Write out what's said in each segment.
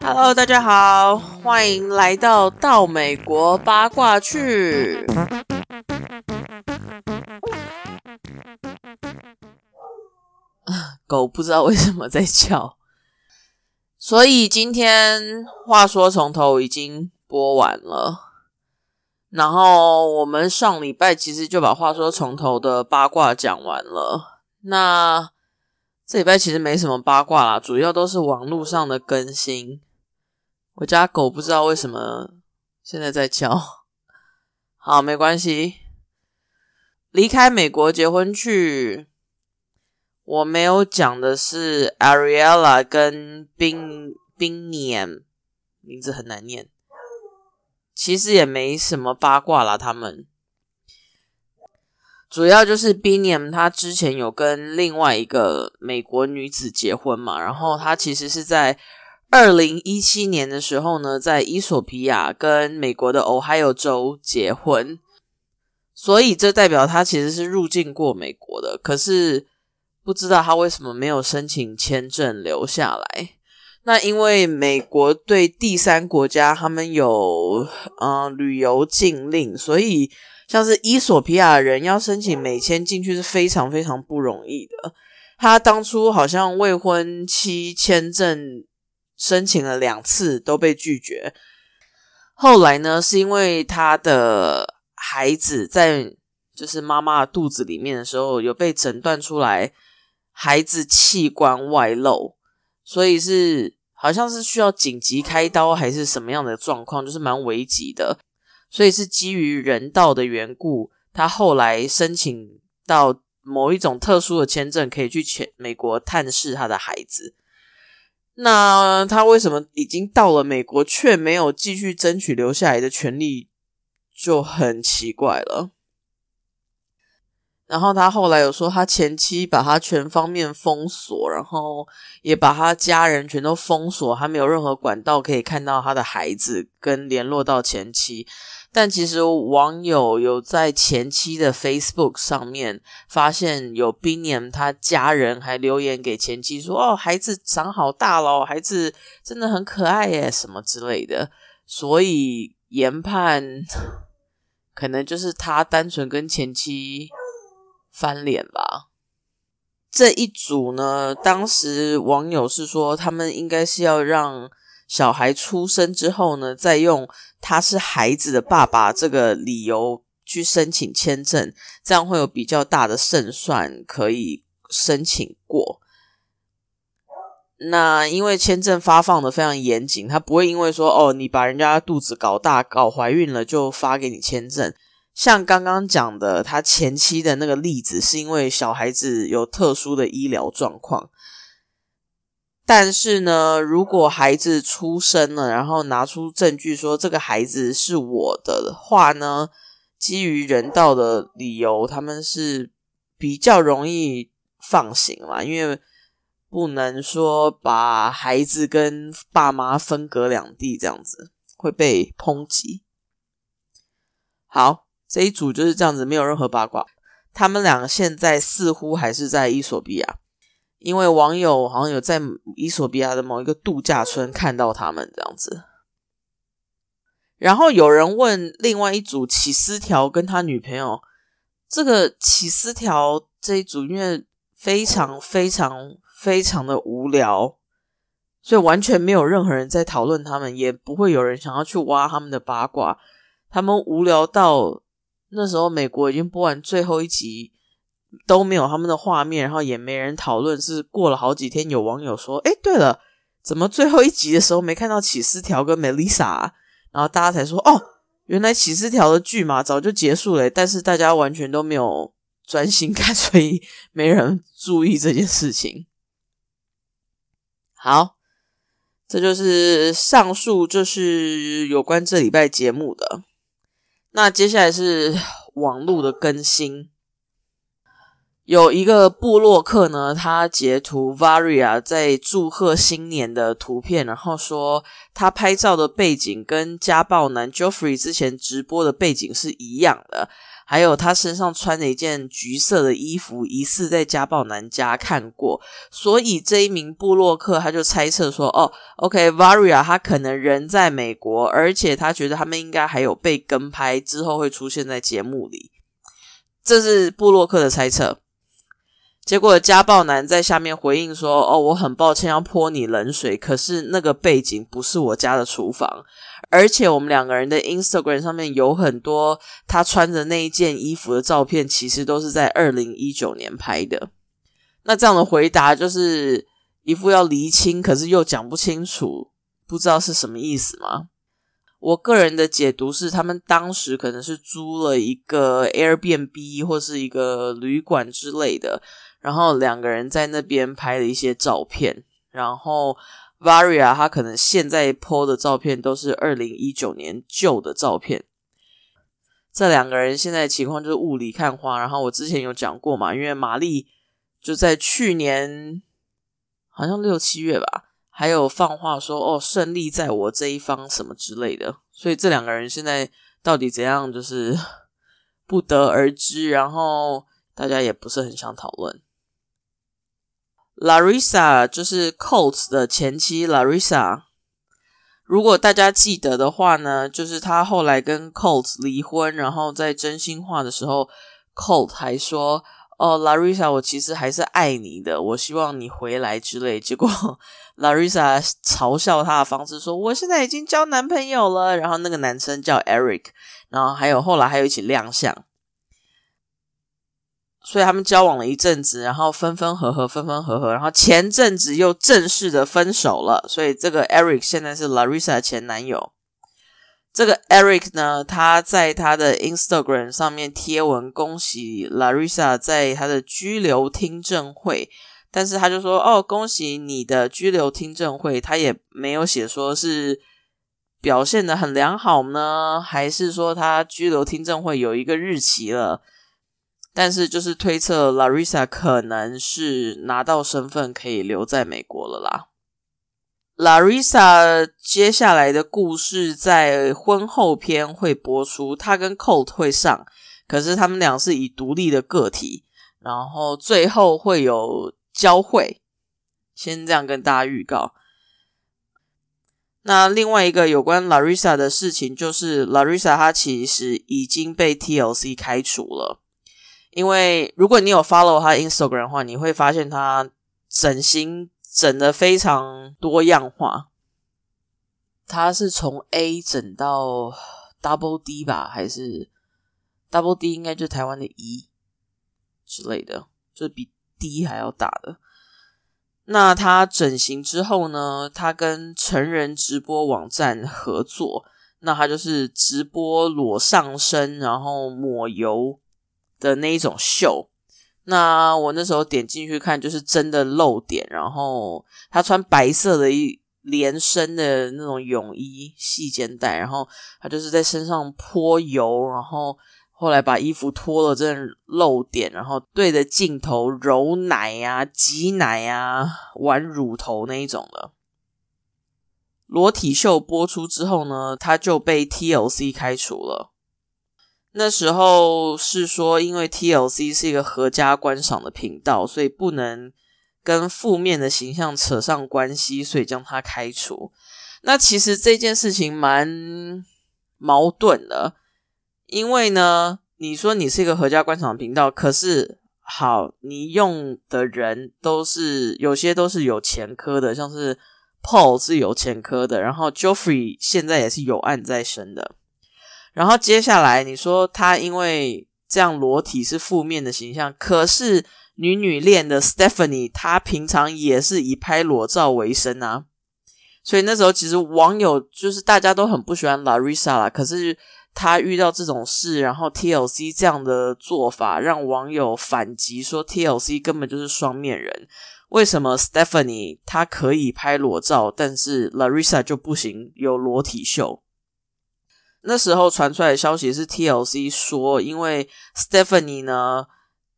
Hello，大家好，欢迎来到到美国八卦去。狗不知道为什么在叫，所以今天话说从头已经播完了。然后我们上礼拜其实就把话说从头的八卦讲完了。那这礼拜其实没什么八卦啦，主要都是网络上的更新。我家狗不知道为什么现在在叫，好，没关系。离开美国结婚去，我没有讲的是 Ariella 跟冰冰年，名字很难念。其实也没什么八卦啦，他们主要就是 b i n 他之前有跟另外一个美国女子结婚嘛，然后他其实是在二零一七年的时候呢，在伊索比亚跟美国的 Ohio 州结婚，所以这代表他其实是入境过美国的，可是不知道他为什么没有申请签证留下来。那因为美国对第三国家他们有嗯旅游禁令，所以像是伊索皮亚人要申请美签进去是非常非常不容易的。他当初好像未婚妻签证申请了两次都被拒绝，后来呢是因为他的孩子在就是妈妈肚子里面的时候有被诊断出来孩子器官外露，所以是。好像是需要紧急开刀还是什么样的状况，就是蛮危急的，所以是基于人道的缘故，他后来申请到某一种特殊的签证，可以去前美国探视他的孩子。那他为什么已经到了美国，却没有继续争取留下来的权利，就很奇怪了。然后他后来有说，他前妻把他全方面封锁，然后也把他家人全都封锁，他没有任何管道可以看到他的孩子跟联络到前妻。但其实网友有在前妻的 Facebook 上面发现有 b i n i a m 他家人还留言给前妻说：“哦，孩子长好大了，孩子真的很可爱耶，什么之类的。”所以研判可能就是他单纯跟前妻。翻脸吧！这一组呢，当时网友是说，他们应该是要让小孩出生之后呢，再用他是孩子的爸爸这个理由去申请签证，这样会有比较大的胜算可以申请过。那因为签证发放的非常严谨，他不会因为说哦，你把人家肚子搞大、搞怀孕了就发给你签证。像刚刚讲的，他前妻的那个例子，是因为小孩子有特殊的医疗状况。但是呢，如果孩子出生了，然后拿出证据说这个孩子是我的话呢，基于人道的理由，他们是比较容易放行啦，因为不能说把孩子跟爸妈分隔两地，这样子会被抨击。好。这一组就是这样子，没有任何八卦。他们两个现在似乎还是在伊索比亚，因为网友好像有在伊索比亚的某一个度假村看到他们这样子。然后有人问另外一组起司条跟他女朋友，这个起司条这一组因为非常非常非常的无聊，所以完全没有任何人在讨论他们，也不会有人想要去挖他们的八卦。他们无聊到。那时候美国已经播完最后一集，都没有他们的画面，然后也没人讨论。是过了好几天，有网友说：“哎，对了，怎么最后一集的时候没看到起司条跟 Melissa？” 然后大家才说：“哦，原来起司条的剧嘛早就结束了。”但是大家完全都没有专心看，所以没人注意这件事情。好，这就是上述就是有关这礼拜节目的。那接下来是网络的更新，有一个布洛克呢，他截图 Varia 在祝贺新年的图片，然后说他拍照的背景跟家暴男 Joffrey 之前直播的背景是一样的，还有他身上穿着一件橘色的衣服，疑似在家暴男家看过，所以这一名布洛克他就猜测说：“哦，OK，Varia 他可能人在美国，而且他觉得他们应该还有被跟拍，之后会出现在节目里。”这是布洛克的猜测。结果家暴男在下面回应说：“哦，我很抱歉要泼你冷水，可是那个背景不是我家的厨房。”而且我们两个人的 Instagram 上面有很多他穿着那一件衣服的照片，其实都是在二零一九年拍的。那这样的回答就是一副要厘清，可是又讲不清楚，不知道是什么意思吗？我个人的解读是，他们当时可能是租了一个 Airbnb 或是一个旅馆之类的，然后两个人在那边拍了一些照片，然后。Varia，他可能现在 po 的照片都是二零一九年旧的照片。这两个人现在情况就是雾里看花。然后我之前有讲过嘛，因为玛丽就在去年好像六七月吧，还有放话说哦，胜利在我这一方什么之类的。所以这两个人现在到底怎样，就是不得而知。然后大家也不是很想讨论。Larissa 就是 Colt 的前妻 Larissa。如果大家记得的话呢，就是他后来跟 Colt 离婚，然后在真心话的时候，Colt 还说：“哦，Larissa，我其实还是爱你的，我希望你回来之类。”结果 Larissa 嘲笑他的方式说：“我现在已经交男朋友了。”然后那个男生叫 Eric，然后还有后来还有一起亮相。所以他们交往了一阵子，然后分分合合，分分合合，然后前阵子又正式的分手了。所以这个 Eric 现在是 Larissa 前男友。这个 Eric 呢，他在他的 Instagram 上面贴文恭喜 Larissa 在他的拘留听证会，但是他就说：“哦，恭喜你的拘留听证会。”他也没有写说是表现的很良好呢，还是说他拘留听证会有一个日期了。但是就是推测，Larissa 可能是拿到身份可以留在美国了啦。Larissa 接下来的故事在婚后篇会播出，他跟 Colt 会上，可是他们俩是以独立的个体，然后最后会有交汇。先这样跟大家预告。那另外一个有关 Larissa 的事情，就是 Larissa 她其实已经被 TLC 开除了。因为如果你有 follow 他 Instagram 的话，你会发现他整形整的非常多样化。他是从 A 整到 Double D 吧，还是 Double D 应该就台湾的 E 之类的，就是比 D 还要大的。那他整形之后呢？他跟成人直播网站合作，那他就是直播裸上身，然后抹油。的那一种秀，那我那时候点进去看，就是真的露点。然后他穿白色的一连身的那种泳衣，细肩带，然后他就是在身上泼油，然后后来把衣服脱了，真的露点，然后对着镜头揉奶呀、挤奶呀、玩乳头那一种的裸体秀播出之后呢，他就被 TLC 开除了。那时候是说，因为 TLC 是一个合家观赏的频道，所以不能跟负面的形象扯上关系，所以将他开除。那其实这件事情蛮矛盾的，因为呢，你说你是一个合家观赏频道，可是好，你用的人都是有些都是有前科的，像是 Paul 是有前科的，然后 Joffrey 现在也是有案在身的。然后接下来你说他因为这样裸体是负面的形象，可是女女恋的 Stephanie 她平常也是以拍裸照为生啊，所以那时候其实网友就是大家都很不喜欢 Larissa 啦。可是她遇到这种事，然后 TLC 这样的做法，让网友反击说 TLC 根本就是双面人。为什么 Stephanie 她可以拍裸照，但是 Larissa 就不行，有裸体秀？那时候传出来的消息是 TLC 说，因为 Stephanie 呢，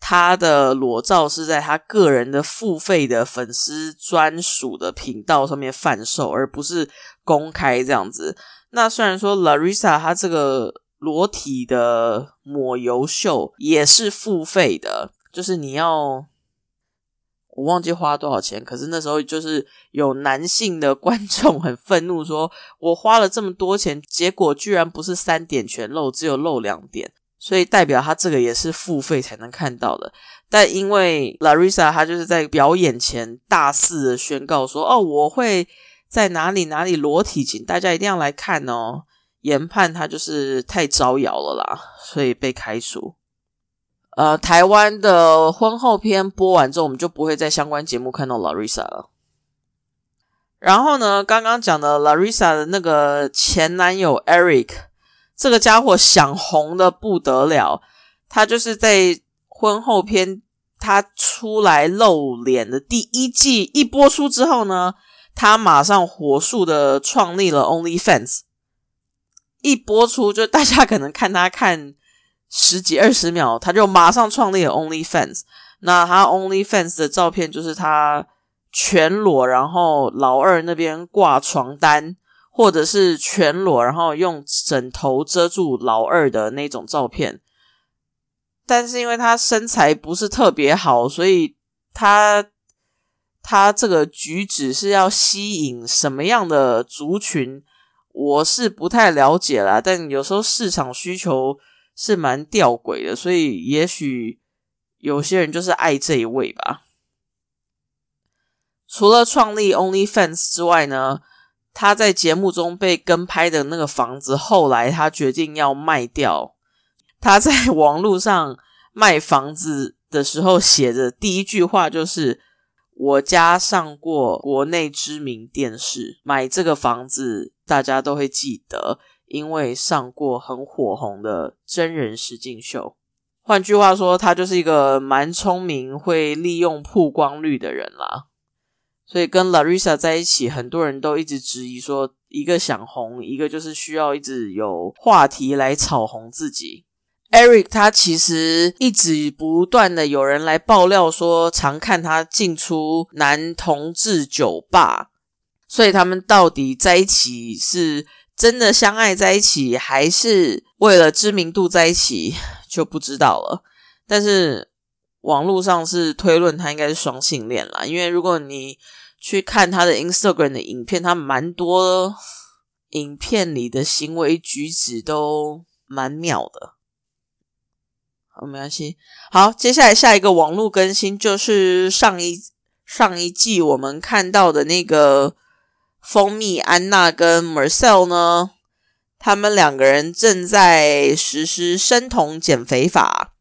她的裸照是在她个人的付费的粉丝专属的频道上面贩售，而不是公开这样子。那虽然说 Larissa 她这个裸体的抹油秀也是付费的，就是你要。我忘记花多少钱，可是那时候就是有男性的 观众很愤怒，说我花了这么多钱，结果居然不是三点全露，只有露两点，所以代表他这个也是付费才能看到的。但因为 Larissa 她就是在表演前大肆的宣告说：“哦，我会在哪里哪里裸体，请大家一定要来看哦。”研判他就是太招摇了啦，所以被开除。呃，台湾的婚后篇播完之后，我们就不会在相关节目看到 Larissa 了。然后呢，刚刚讲的 Larissa 的那个前男友 Eric，这个家伙想红的不得了。他就是在婚后篇他出来露脸的第一季一播出之后呢，他马上火速的创立了 OnlyFans。一播出，就大家可能看他看。十几二十秒，他就马上创立了 OnlyFans。那他 OnlyFans 的照片就是他全裸，然后老二那边挂床单，或者是全裸，然后用枕头遮住老二的那种照片。但是因为他身材不是特别好，所以他他这个举止是要吸引什么样的族群，我是不太了解啦。但有时候市场需求。是蛮吊诡的，所以也许有些人就是爱这一位吧。除了创立 OnlyFans 之外呢，他在节目中被跟拍的那个房子，后来他决定要卖掉。他在网络上卖房子的时候写的第一句话就是：“我家上过国内知名电视，买这个房子大家都会记得。”因为上过很火红的真人实境秀，换句话说，他就是一个蛮聪明、会利用曝光率的人啦。所以跟 Larissa 在一起，很多人都一直质疑说，一个想红，一个就是需要一直有话题来炒红自己。Eric 他其实一直不断的有人来爆料说，常看他进出男同志酒吧，所以他们到底在一起是？真的相爱在一起，还是为了知名度在一起，就不知道了。但是网络上是推论他应该是双性恋啦，因为如果你去看他的 Instagram 的影片，他蛮多影片里的行为举止都蛮妙的。好，没关系。好，接下来下一个网络更新就是上一上一季我们看到的那个。蜂蜜安娜跟 Marcel 呢，他们两个人正在实施生酮减肥法，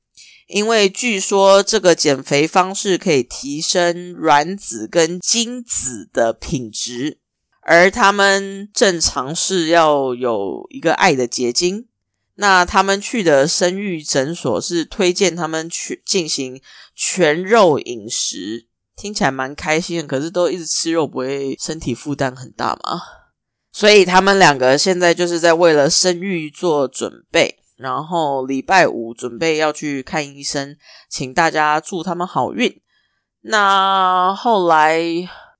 因为据说这个减肥方式可以提升卵子跟精子的品质，而他们正尝试要有一个爱的结晶。那他们去的生育诊所是推荐他们去进行全肉饮食。听起来蛮开心的，可是都一直吃肉，不会身体负担很大吗？所以他们两个现在就是在为了生育做准备，然后礼拜五准备要去看医生，请大家祝他们好运。那后来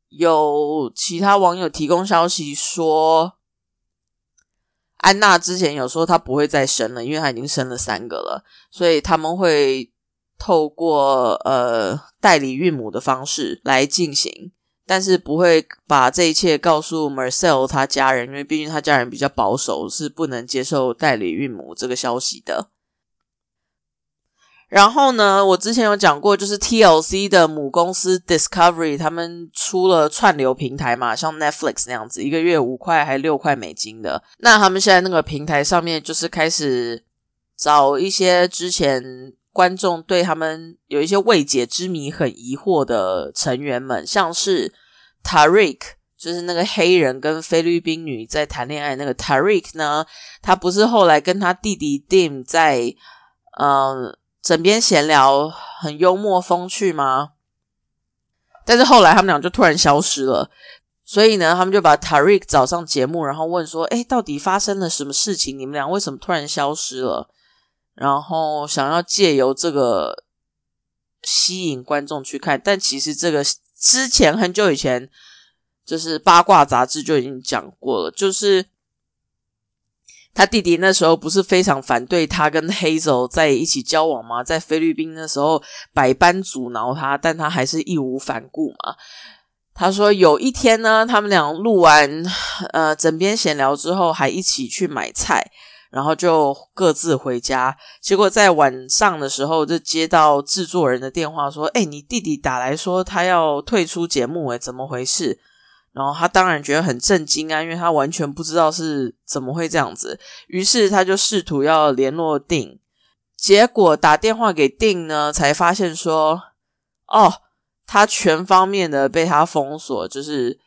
有其他网友提供消息说，安娜之前有说她不会再生了，因为她已经生了三个了，所以他们会。透过呃代理孕母的方式来进行，但是不会把这一切告诉 Marcel 他家人，因为毕竟他家人比较保守，是不能接受代理孕母这个消息的。然后呢，我之前有讲过，就是 TLC 的母公司 Discovery 他们出了串流平台嘛，像 Netflix 那样子，一个月五块还六块美金的。那他们现在那个平台上面就是开始找一些之前。观众对他们有一些未解之谜很疑惑的成员们，像是 Tariq，就是那个黑人跟菲律宾女在谈恋爱那个 Tariq 呢，他不是后来跟他弟弟 Dim 在嗯枕边闲聊，很幽默风趣吗？但是后来他们俩就突然消失了，所以呢，他们就把 Tariq 找上节目，然后问说：“哎，到底发生了什么事情？你们俩为什么突然消失了？”然后想要借由这个吸引观众去看，但其实这个之前很久以前就是八卦杂志就已经讲过了，就是他弟弟那时候不是非常反对他跟 Hazel 在一起交往吗？在菲律宾那时候百般阻挠他，但他还是义无反顾嘛。他说有一天呢，他们俩录完呃枕边闲聊之后，还一起去买菜，然后就各自回家。结果在晚上的时候，就接到制作人的电话，说：“哎，你弟弟打来说他要退出节目，哎，怎么回事？”然后他当然觉得很震惊啊，因为他完全不知道是怎么会这样子。于是他就试图要联络定，结果打电话给定呢，才发现说，哦，他全方面的被他封锁，就是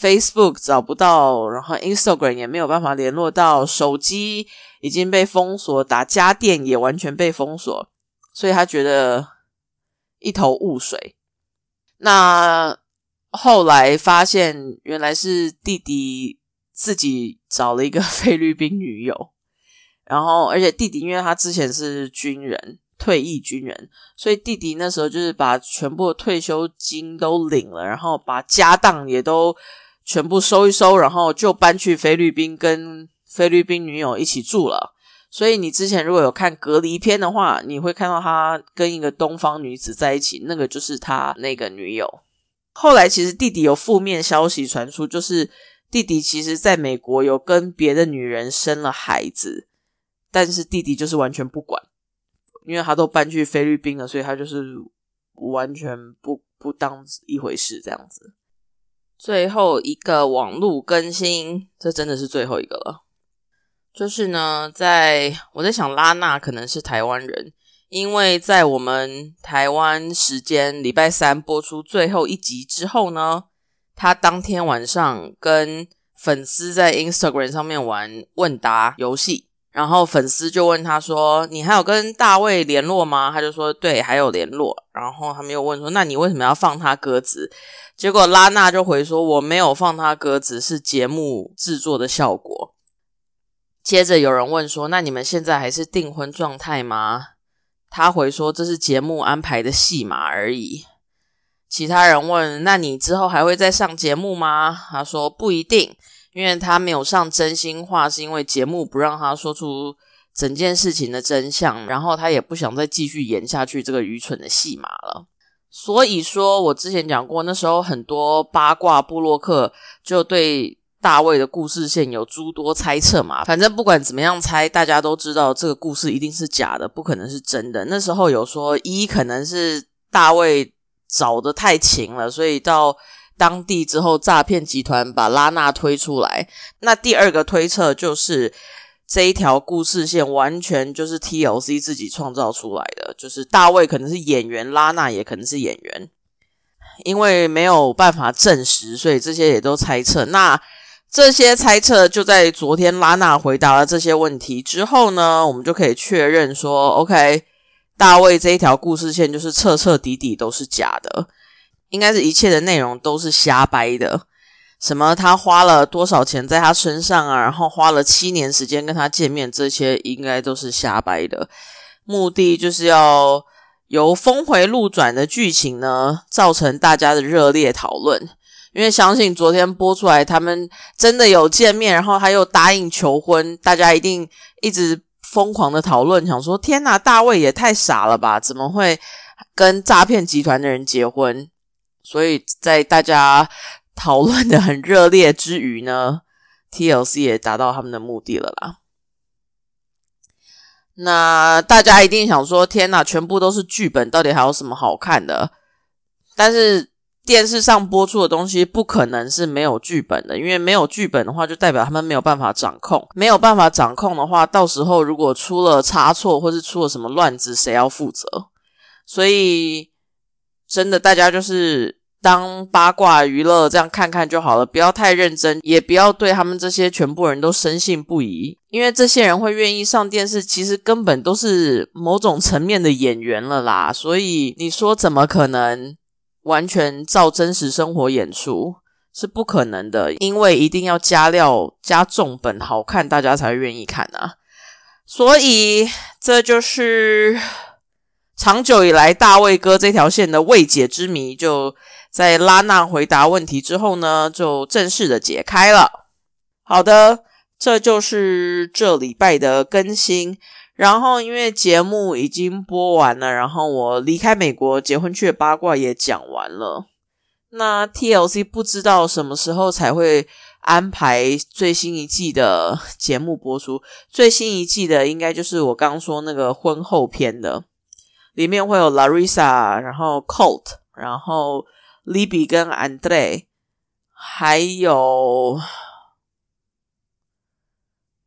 Facebook 找不到，然后 Instagram 也没有办法联络到，手机已经被封锁，打家电也完全被封锁，所以他觉得一头雾水。那。后来发现，原来是弟弟自己找了一个菲律宾女友，然后而且弟弟因为他之前是军人，退役军人，所以弟弟那时候就是把全部的退休金都领了，然后把家当也都全部收一收，然后就搬去菲律宾跟菲律宾女友一起住了。所以你之前如果有看隔离片的话，你会看到他跟一个东方女子在一起，那个就是他那个女友。后来其实弟弟有负面消息传出，就是弟弟其实在美国有跟别的女人生了孩子，但是弟弟就是完全不管，因为他都搬去菲律宾了，所以他就是完全不不当一回事这样子。最后一个网络更新，这真的是最后一个了，就是呢，在我在想拉娜可能是台湾人。因为在我们台湾时间礼拜三播出最后一集之后呢，他当天晚上跟粉丝在 Instagram 上面玩问答游戏，然后粉丝就问他说：“你还有跟大卫联络吗？”他就说：“对，还有联络。”然后他们又问说：“那你为什么要放他鸽子？”结果拉娜就回说：“我没有放他鸽子，是节目制作的效果。”接着有人问说：“那你们现在还是订婚状态吗？”他回说：“这是节目安排的戏码而已。”其他人问：“那你之后还会再上节目吗？”他说：“不一定，因为他没有上真心话，是因为节目不让他说出整件事情的真相，然后他也不想再继续演下去这个愚蠢的戏码了。所以说，我之前讲过，那时候很多八卦布洛克就对。”大卫的故事线有诸多猜测嘛？反正不管怎么样猜，大家都知道这个故事一定是假的，不可能是真的。那时候有说一可能是大卫找的太勤了，所以到当地之后，诈骗集团把拉娜推出来。那第二个推测就是这一条故事线完全就是 TLC 自己创造出来的，就是大卫可能是演员，拉娜也可能是演员，因为没有办法证实，所以这些也都猜测。那这些猜测就在昨天拉娜回答了这些问题之后呢，我们就可以确认说，OK，大卫这一条故事线就是彻彻底底都是假的，应该是一切的内容都是瞎掰的。什么他花了多少钱在他身上啊，然后花了七年时间跟他见面，这些应该都是瞎掰的，目的就是要由峰回路转的剧情呢，造成大家的热烈讨论。因为相信昨天播出来，他们真的有见面，然后他又答应求婚，大家一定一直疯狂的讨论，想说：天哪，大卫也太傻了吧？怎么会跟诈骗集团的人结婚？所以在大家讨论的很热烈之余呢，TLC 也达到他们的目的了啦。那大家一定想说：天哪，全部都是剧本，到底还有什么好看的？但是。电视上播出的东西不可能是没有剧本的，因为没有剧本的话，就代表他们没有办法掌控。没有办法掌控的话，到时候如果出了差错，或是出了什么乱子，谁要负责？所以，真的，大家就是当八卦娱乐这样看看就好了，不要太认真，也不要对他们这些全部人都深信不疑。因为这些人会愿意上电视，其实根本都是某种层面的演员了啦。所以你说怎么可能？完全照真实生活演出是不可能的，因为一定要加料、加重本，好看大家才会愿意看啊。所以这就是长久以来大卫哥这条线的未解之谜，就在拉娜回答问题之后呢，就正式的解开了。好的，这就是这礼拜的更新。然后因为节目已经播完了，然后我离开美国结婚去的八卦也讲完了。那 TLC 不知道什么时候才会安排最新一季的节目播出。最新一季的应该就是我刚说那个婚后篇的，里面会有 Larissa，然后 Colt，然后 Libby 跟 Andre，还有。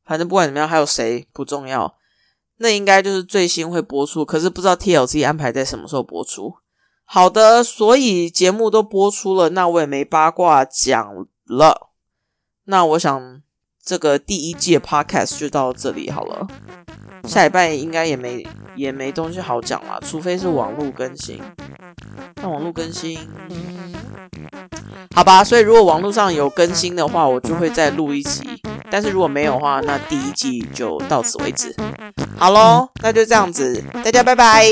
反正不管怎么样，还有谁不重要，那应该就是最新会播出。可是不知道 TLC 安排在什么时候播出。好的，所以节目都播出了，那我也没八卦讲了。那我想这个第一季的 Podcast 就到这里好了。下礼拜应该也没也没东西好讲了，除非是网络更新。那网络更新。好吧，所以如果网络上有更新的话，我就会再录一集；但是如果没有的话，那第一季就到此为止。好喽，那就这样子，大家拜拜。